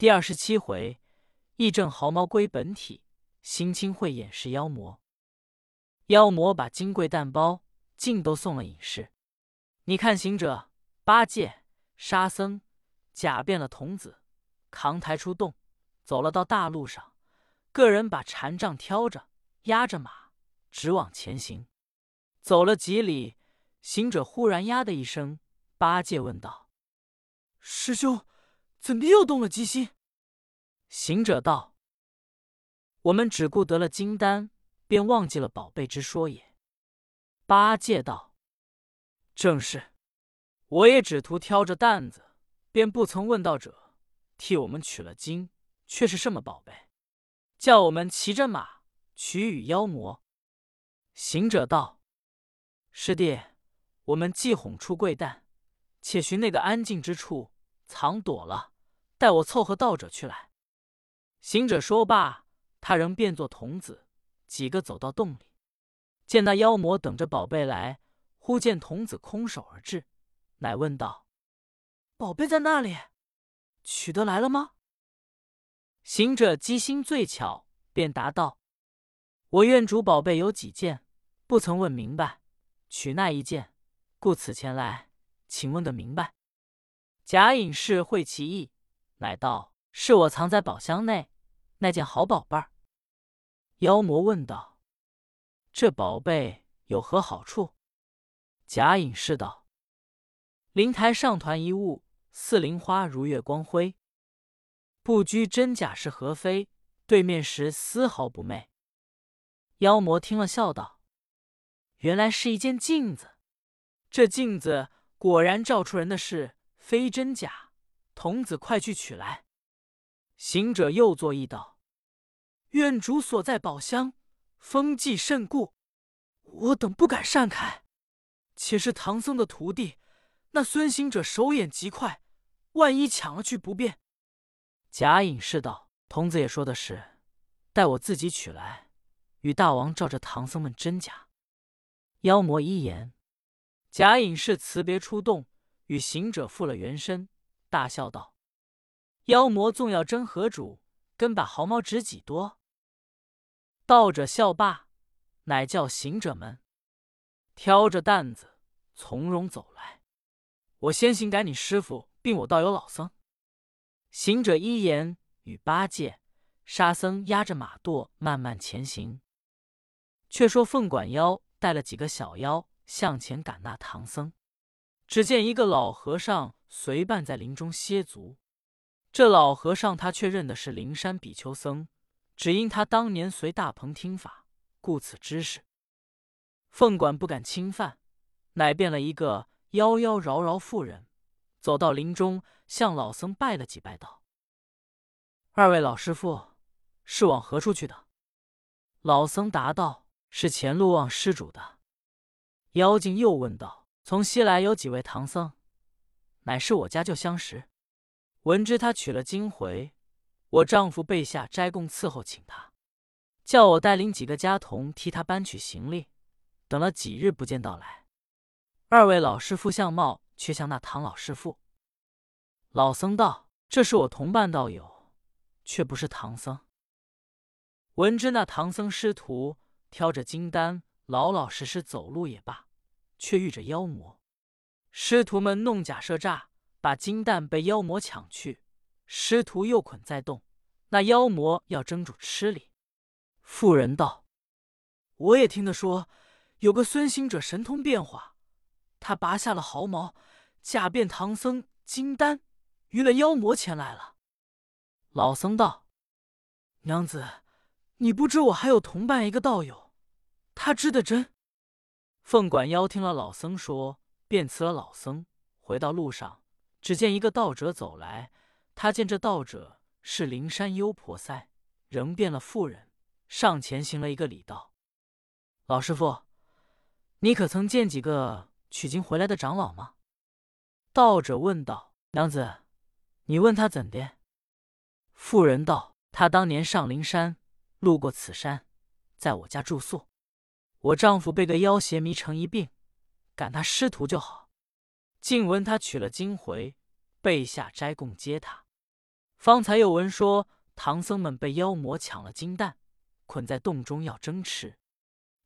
第二十七回，义正毫毛归本体，新清慧眼是妖魔。妖魔把金贵蛋包尽都送了隐士。你看行者、八戒、沙僧假变了童子，扛抬出洞，走了到大路上，个人把禅杖挑着，压着马，直往前行。走了几里，行者忽然呀的一声，八戒问道：“师兄，怎地又动了机心？”行者道：“我们只顾得了金丹，便忘记了宝贝之说也。”八戒道：“正是，我也只图挑着担子，便不曾问道者替我们取了经，却是什么宝贝？叫我们骑着马取与妖魔。”行者道。师弟，我们既哄出贵蛋，且寻那个安静之处藏躲了，待我凑合道者去来。行者说罢，他仍变作童子，几个走到洞里，见那妖魔等着宝贝来，忽见童子空手而至，乃问道：“宝贝在那里？取得来了吗？”行者机心最巧，便答道：“我愿主宝贝有几件，不曾问明白。”取那一件，故此前来，请问个明白。贾隐士会其意，乃道：“是我藏在宝箱内那件好宝贝儿。”妖魔问道：“这宝贝有何好处？”贾隐士道：“灵台上团一物，似灵花如月光辉，不拘真假是何非，对面时丝毫不昧。”妖魔听了，笑道。原来是一件镜子，这镜子果然照出人的事，非真假。童子快去取来。行者又作揖道：“愿主所在宝箱，风纪甚固，我等不敢擅开。且是唐僧的徒弟，那孙行者手眼极快，万一抢了去不便。”贾隐士道：“童子也说的是，待我自己取来，与大王照着唐僧们真假。”妖魔一言，贾隐士辞别出洞，与行者复了原身，大笑道：“妖魔纵要争何主，跟把毫毛值几多？”道者笑罢，乃叫行者们挑着担子从容走来。我先行赶你师傅，并我道友老僧。行者一言，与八戒、沙僧压着马垛慢慢前行。却说凤管妖。带了几个小妖向前赶那唐僧，只见一个老和尚随伴在林中歇足。这老和尚他却认的是灵山比丘僧，只因他当年随大鹏听法，故此知识。凤管不敢侵犯，乃变了一个妖妖娆娆妇人，走到林中，向老僧拜了几拜，道：“二位老师傅，是往何处去的？”老僧答道。是前路望施主的。妖精又问道：“从西来有几位唐僧？”乃是我家旧相识。闻知他取了经回，我丈夫备下斋供伺候，请他，叫我带领几个家童替他搬取行李。等了几日不见到来，二位老师傅相貌却像那唐老师傅。老僧道：“这是我同伴道友，却不是唐僧。”闻知那唐僧师徒。挑着金丹，老老实实走路也罢，却遇着妖魔。师徒们弄假设诈，把金蛋被妖魔抢去。师徒又捆在洞，那妖魔要蒸煮吃哩。妇人道：“我也听得说，有个孙行者神通变化，他拔下了毫毛，假变唐僧金丹，娱了妖魔前来了。”老僧道：“娘子。”你不知我还有同伴一个道友，他知的真。凤管妖听了老僧说，便辞了老僧，回到路上，只见一个道者走来。他见这道者是灵山幽婆塞，仍变了妇人，上前行了一个礼，道：“老师傅，你可曾见几个取经回来的长老吗？”道者问道：“娘子，你问他怎的？”妇人道：“他当年上灵山。”路过此山，在我家住宿。我丈夫被个妖邪迷成一病，赶他师徒就好。静闻他取了经回，备下斋供接他。方才又闻说唐僧们被妖魔抢了金蛋，捆在洞中要争吃，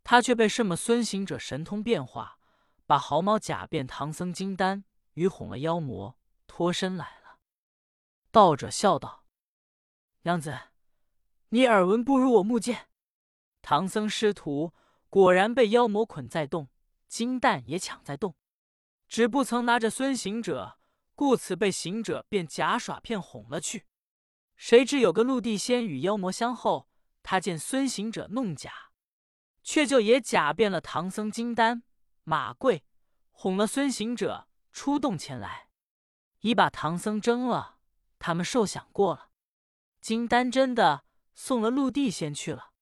他却被什么孙行者神通变化，把毫毛假变唐僧金丹，与哄了妖魔，脱身来了。道者笑道：“娘子，你耳闻不如我目见。唐僧师徒果然被妖魔捆在洞，金蛋也抢在洞，只不曾拿着孙行者。”故此被行者便假耍骗哄了去。谁知有个陆地仙与妖魔相后，他见孙行者弄假，却就也假变了唐僧金丹马贵，哄了孙行者出洞前来，已把唐僧蒸了。他们受想过了，金丹真的送了陆地仙去了。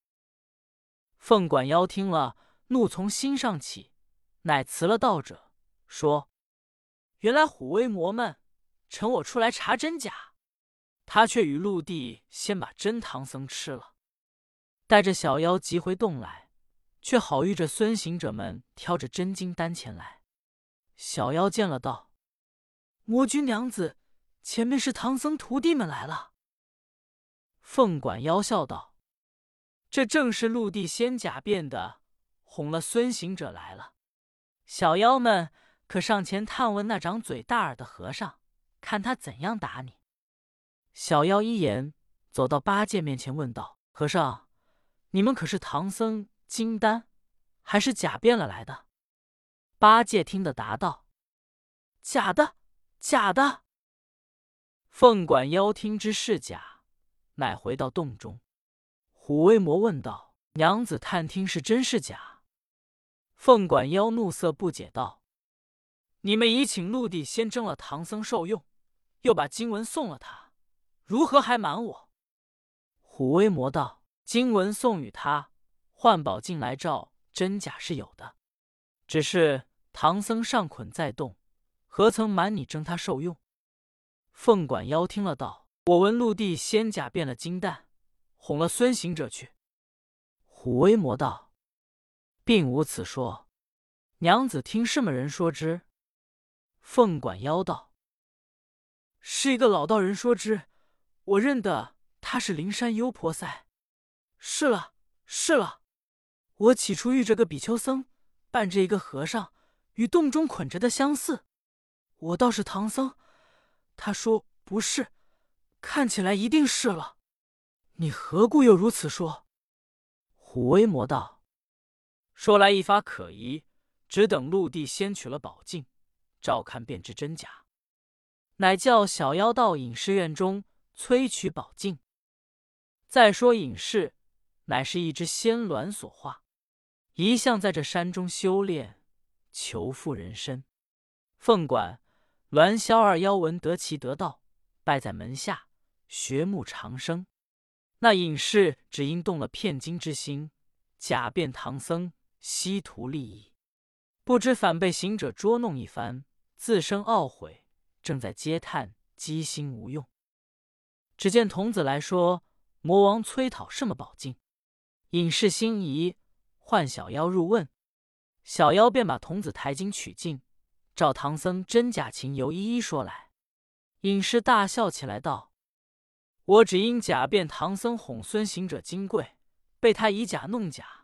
凤管妖听了，怒从心上起，乃辞了道者，说。原来虎威魔们趁我出来查真假，他却与陆地先把真唐僧吃了，带着小妖急回洞来，却好遇着孙行者们挑着真金丹前来。小妖见了，道：“魔君娘子，前面是唐僧徒弟们来了。”凤管妖笑道：“这正是陆地仙假变的，哄了孙行者来了。小妖们。”可上前探问那长嘴大耳的和尚，看他怎样打你。小妖一言，走到八戒面前问道：“和尚，你们可是唐僧金丹，还是假变了来的？”八戒听得答道：“假的，假的。”凤管妖听之是假，乃回到洞中。虎威魔问道：“娘子探听是真是假？”凤管妖怒色不解道。你们已请陆地先蒸了唐僧受用，又把经文送了他，如何还瞒我？虎威魔道：“经文送与他，换宝镜来照，真假是有的。只是唐僧尚捆在洞，何曾瞒你蒸他受用？”凤管妖听了道：“我闻陆地仙假变了金蛋，哄了孙行者去。”虎威魔道：“并无此说，娘子听什么人说之？”凤管妖道：“是一个老道人说之，我认得他是灵山幽婆塞。是了，是了，我起初遇着个比丘僧，伴着一个和尚，与洞中捆着的相似。我倒是唐僧，他说不是，看起来一定是了。你何故又如此说？”虎威魔道：“说来一发可疑，只等陆地先取了宝镜。”照看便知真假，乃叫小妖到隐士院中催取宝镜。再说隐士，乃是一只仙鸾所化，一向在这山中修炼，求复人身。凤管、鸾霄二妖闻得其得道，拜在门下，学慕长生。那隐士只因动了骗金之心，假变唐僧，希图利益，不知反被行者捉弄一番。自生懊悔，正在嗟叹，机心无用。只见童子来说：“魔王催讨什么宝镜？”隐士心疑，唤小妖入问。小妖便把童子抬金取镜，照唐僧真假情由一一说来。隐士大笑起来，道：“我只因假变唐僧哄孙行者金贵，被他以假弄假，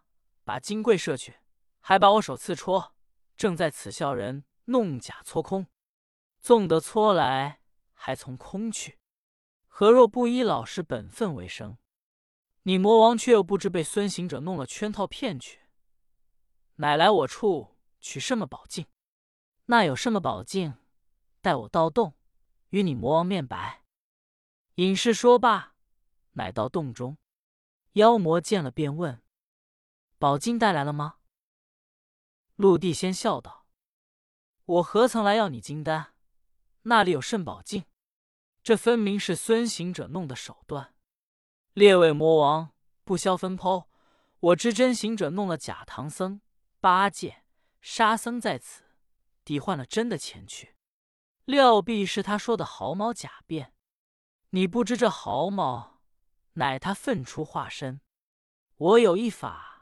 把金桂射去，还把我手刺戳。正在此笑人。”弄假搓空，纵得搓来，还从空去。何若不依老实本分为生？你魔王却又不知被孙行者弄了圈套骗去，乃来我处取什么宝镜？那有什么宝镜？待我到洞，与你魔王面白。隐士说罢，乃到洞中。妖魔见了，便问：“宝镜带来了吗？”陆地仙笑道。我何曾来要你金丹？那里有圣宝镜？这分明是孙行者弄的手段。列位魔王，不消分剖。我知真行者弄了假唐僧、八戒、沙僧在此，抵换了真的钱去。料必是他说的毫毛假变。你不知这毫毛，乃他分出化身。我有一法，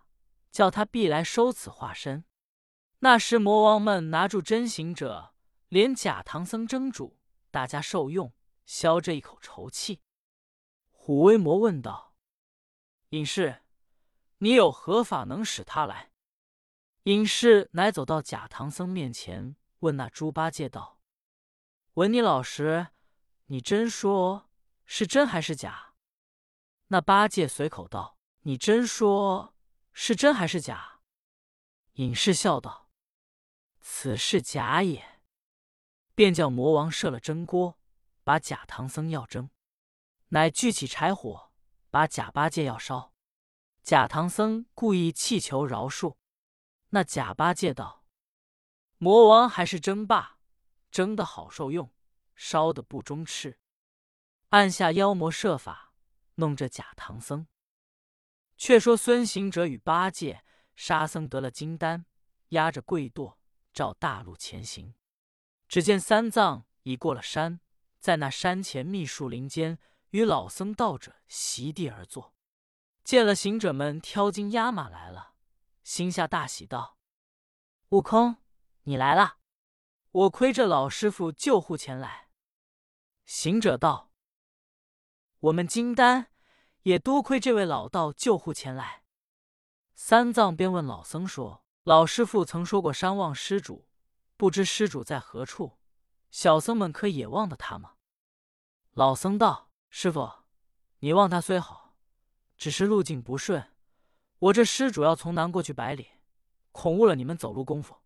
叫他必来收此化身。那时魔王们拿住真行者，连假唐僧蒸煮，大家受用，消这一口愁气。虎威魔问道：“隐士，你有何法能使他来？”隐士乃走到假唐僧面前，问那猪八戒道：“闻你老实，你真说是真还是假？”那八戒随口道：“你真说是真还是假？”隐士笑道：“此事假也。”便叫魔王设了蒸锅，把假唐僧要蒸，乃聚起柴火，把假八戒要烧。假唐僧故意气求饶恕。那假八戒道：“魔王还是争霸，争的好受用，烧的不中吃。”按下妖魔设法弄这假唐僧。却说孙行者与八戒、沙僧得了金丹，压着跪堕，照大路前行。只见三藏已过了山，在那山前密树林间，与老僧道者席地而坐。见了行者们挑金压马来了。心下大喜，道：“悟空，你来了！我亏着老师傅救护前来。”行者道：“我们金丹也多亏这位老道救护前来。”三藏便问老僧说：“老师傅曾说过山望施主，不知施主在何处？小僧们可也望得他吗？”老僧道：“师傅，你望他虽好，只是路径不顺。”我这施主要从南过去百里，恐误了你们走路功夫。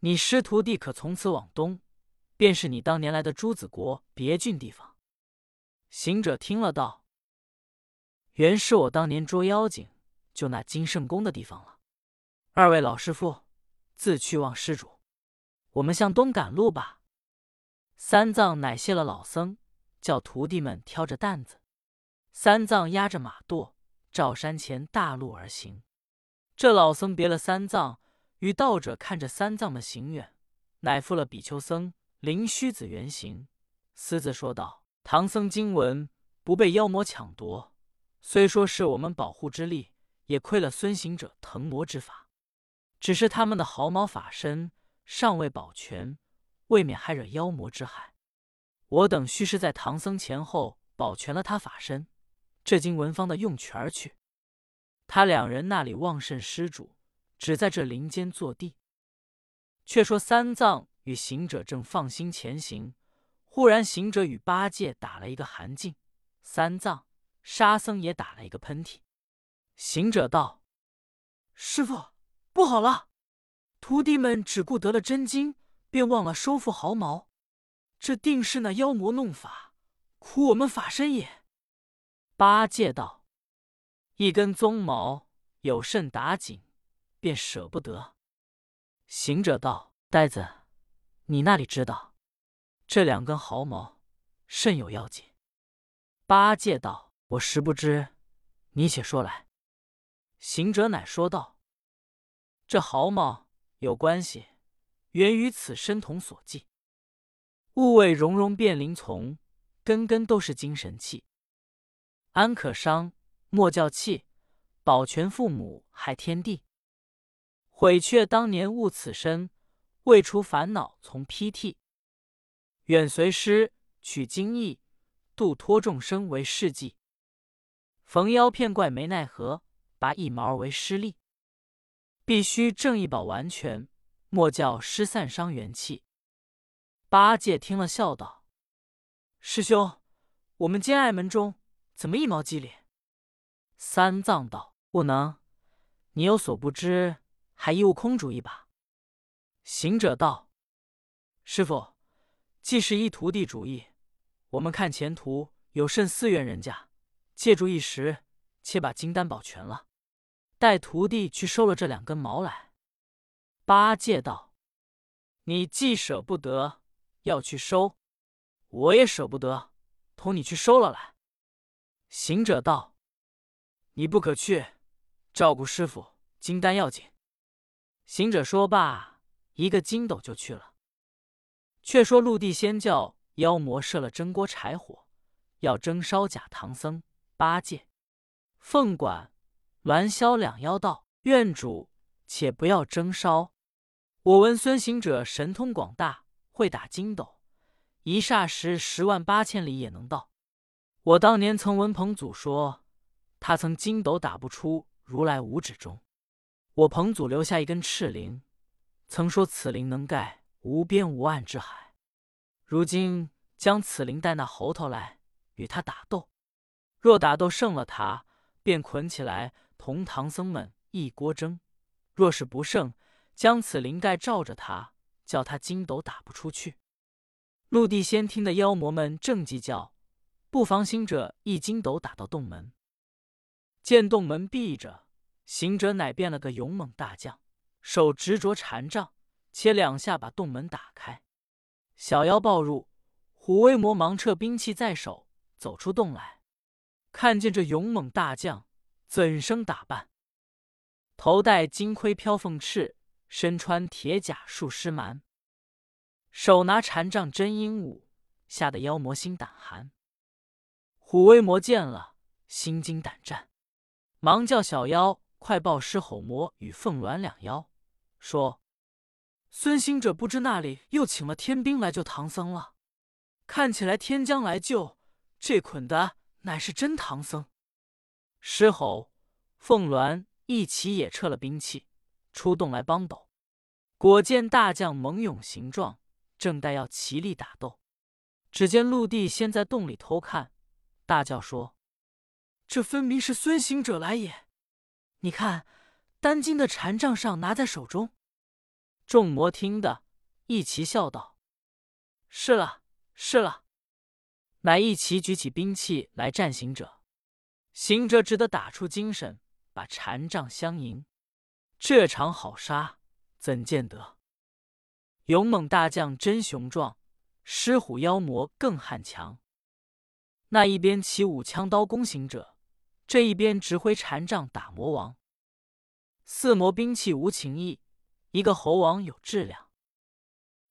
你师徒弟可从此往东，便是你当年来的朱子国别郡地方。行者听了道：“原是我当年捉妖精，就那金圣宫的地方了。二位老师傅，自去望施主，我们向东赶路吧。”三藏乃谢了老僧，叫徒弟们挑着担子，三藏压着马垛。照山前大路而行，这老僧别了三藏，与道者看着三藏的行远，乃付了比丘僧灵虚子原形，私自说道：“唐僧经文不被妖魔抢夺，虽说是我们保护之力，也亏了孙行者腾魔之法。只是他们的毫毛法身尚未保全，未免还惹妖魔之害。我等须是在唐僧前后保全了他法身。”这经文方的用权而去，他两人那里旺甚施主，只在这林间坐地。却说三藏与行者正放心前行，忽然行者与八戒打了一个寒噤，三藏、沙僧也打了一个喷嚏。行者道：“师傅，不好了！徒弟们只顾得了真经，便忘了收复毫毛，这定是那妖魔弄法，苦我们法身也。”八戒道：“一根鬃毛有甚打紧，便舍不得。”行者道：“呆子，你那里知道？这两根毫毛甚有要紧。”八戒道：“我实不知，你且说来。”行者乃说道：“这毫毛有关系，源于此身童所寄。物为融融变灵从，根根都是精神气。”安可伤，莫教气；保全父母，害天地。悔却当年误此身，未除烦恼从披剃。愿随师取经义，度脱众生为事迹。逢妖骗怪没奈何，拔一毛为师力。必须正义保完全，莫教失散伤元气。八戒听了，笑道：“师兄，我们兼爱门中。”怎么一毛机灵？三藏道：“不能，你有所不知，还依悟空主意吧。”行者道：“师傅，既是一徒弟主意，我们看前途有甚寺院人家，借住一时，且把金丹保全了，待徒弟去收了这两根毛来。”八戒道：“你既舍不得要去收，我也舍不得同你去收了来。”行者道：“你不可去，照顾师傅，金丹要紧。”行者说罢，一个筋斗就去了。却说陆地仙教妖魔设了蒸锅柴火，要蒸烧假唐僧、八戒。凤管、鸾霄两妖道：“愿主且不要争烧，我闻孙行者神通广大，会打筋斗，一霎时十万八千里也能到。”我当年曾闻彭祖说，他曾筋斗打不出如来五指中。我彭祖留下一根赤灵，曾说此灵能盖无边无岸之海。如今将此灵带那猴头来，与他打斗。若打斗胜了他，便捆起来同唐僧们一锅蒸；若是不胜，将此灵盖罩着他，叫他筋斗打不出去。陆地仙听的妖魔们正计较，不妨行者一筋斗打到洞门，见洞门闭着，行者乃变了个勇猛大将，手执着禅杖，且两下把洞门打开。小妖抱入，虎威魔忙撤兵器在手，走出洞来。看见这勇猛大将，怎生打扮？头戴金盔飘凤翅，身穿铁甲束狮蛮，手拿禅杖真鹦鹉，吓得妖魔心胆寒。虎威魔见了，心惊胆战，忙叫小妖快报狮吼魔与凤鸾两妖，说：“孙行者不知那里又请了天兵来救唐僧了。看起来天将来救，这捆的。”乃是真唐僧，狮吼、凤鸾一起也撤了兵器，出洞来帮斗。果见大将猛勇形状，正待要齐力打斗，只见陆地先在洞里偷看，大叫说：“这分明是孙行者来也！你看，丹金的禅杖上拿在手中。”众魔听得，一齐笑道：“是了，是了。”乃一齐举起兵器来战行者，行者只得打出精神，把禅杖相迎。这场好杀，怎见得？勇猛大将真雄壮，狮虎妖魔更悍强。那一边起舞枪刀攻行者，这一边指挥禅杖打魔王。四魔兵器无情义，一个猴王有质量。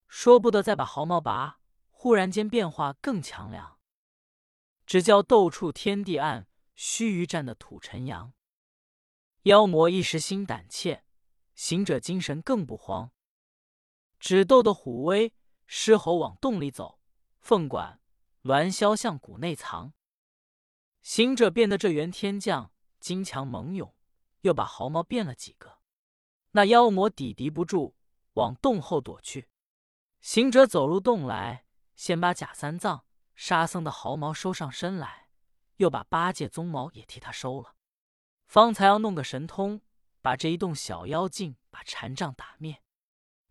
说不得再把毫毛拔，忽然间变化更强凉。只叫斗处天地暗，须臾战的土尘扬。妖魔一时心胆怯，行者精神更不慌。只斗得虎威狮吼往洞里走，凤管鸾霄向谷内藏。行者变得这员天将，精强猛勇，又把毫毛变了几个。那妖魔抵敌不住，往洞后躲去。行者走入洞来，先把假三藏。沙僧的毫毛收上身来，又把八戒鬃毛也替他收了，方才要弄个神通，把这一洞小妖精把禅杖打灭。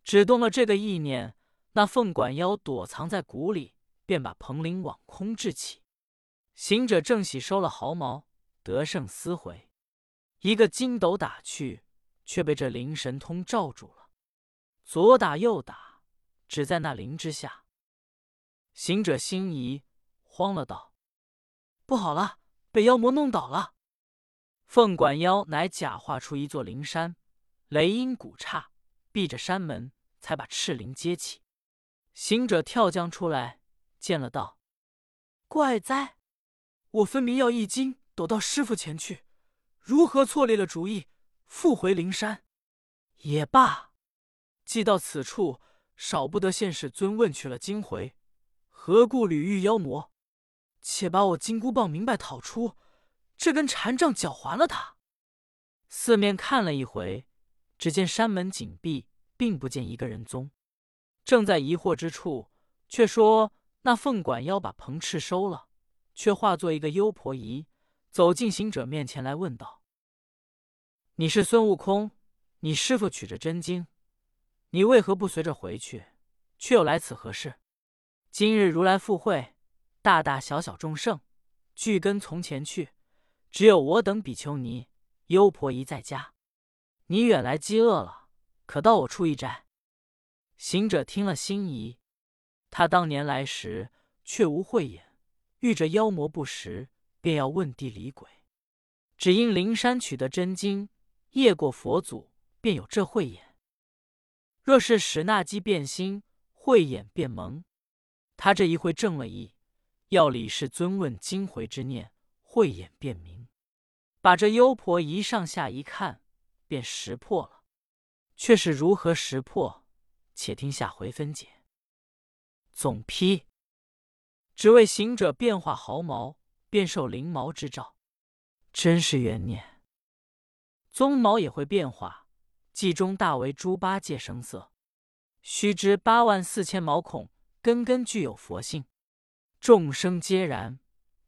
只动了这个意念，那凤管妖躲藏在谷里，便把彭林往空掷起。行者正喜收了毫毛，得胜思回，一个筋斗打去，却被这灵神通罩住了，左打右打，只在那灵之下。行者心疑，慌了，道：“不好了，被妖魔弄倒了。”凤管妖乃假化出一座灵山，雷音鼓刹，闭着山门，才把赤灵接起。行者跳将出来，见了，道：“怪哉！我分明要一惊躲到师傅前去，如何错立了主意，复回灵山？也罢，既到此处，少不得现世尊问取了经回。”何故屡遇妖魔？且把我金箍棒明白讨出，这根禅杖缴还了他。四面看了一回，只见山门紧闭，并不见一个人踪。正在疑惑之处，却说那凤管妖把鹏翅收了，却化作一个幽婆姨，走进行者面前来问道：“你是孙悟空？你师傅取着真经，你为何不随着回去，却又来此何事？”今日如来赴会，大大小小众圣俱跟从前去，只有我等比丘尼、优婆夷在家。你远来饥饿了，可到我处一斋。行者听了心疑，他当年来时却无慧眼，遇着妖魔不识，便要问地理鬼。只因灵山取得真经，夜过佛祖，便有这慧眼。若是使那机变心，慧眼变蒙。他这一回正了意，要李世尊问金回之念，慧眼便明，把这幽婆一上下一看，便识破了，却是如何识破？且听下回分解。总批，只为行者变化毫毛，便受灵毛之兆，真是缘念。鬃毛也会变化，冀中大为猪八戒生色，须知八万四千毛孔。根根具有佛性众生皆然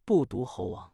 不独猴王。